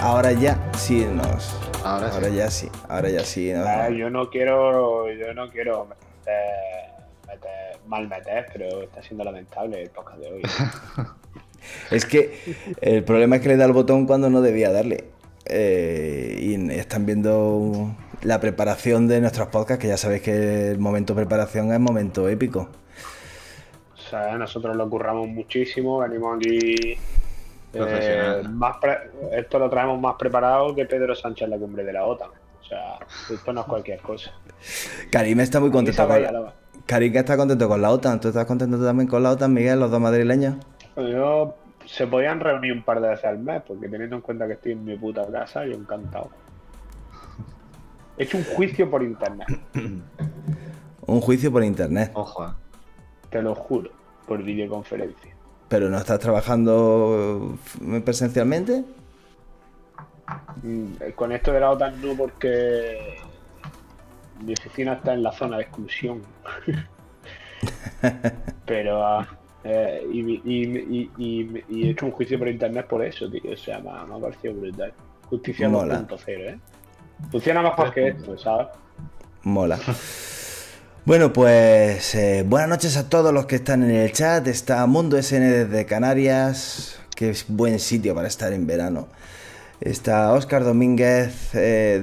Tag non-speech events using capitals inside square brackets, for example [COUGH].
Ahora ya sí nos. Ahora, ya sí, ahora ya sí. Ah, yo no quiero, yo no quiero meter, mal meter, pero está siendo lamentable el podcast de hoy. [LAUGHS] es que el problema es que le da el botón cuando no debía darle. Eh, y están viendo la preparación de nuestros podcasts, que ya sabéis que el momento de preparación es momento épico. O sea, nosotros lo curramos muchísimo, venimos aquí eh, más esto lo traemos más preparado que Pedro Sánchez en la cumbre de la OTAN. O sea, esto no es cualquier cosa. Karim está muy contento con Karim está contento con la OTAN. ¿Tú estás contento también con la OTAN, Miguel, los dos madrileños? Yo se podían reunir un par de veces al mes, porque teniendo en cuenta que estoy en mi puta casa, yo encantado. He hecho un juicio por internet. [CLEARS THROAT] un juicio por internet. Ojo. Te lo juro, por videoconferencia. ¿Pero no estás trabajando presencialmente? Mm, con esto de la OTAN no, porque mi oficina está en la zona de exclusión. [LAUGHS] Pero. Ah, eh, y, he hecho un juicio por internet por eso, tío. O sea, me, ha parecido brutal. Justicia 2.0, ¿eh? Funciona mejor que esto, ¿sabes? Mola. Bueno, pues eh, buenas noches a todos los que están en el chat. Está Mundo SN desde Canarias, que es buen sitio para estar en verano. Está Oscar Domínguez eh,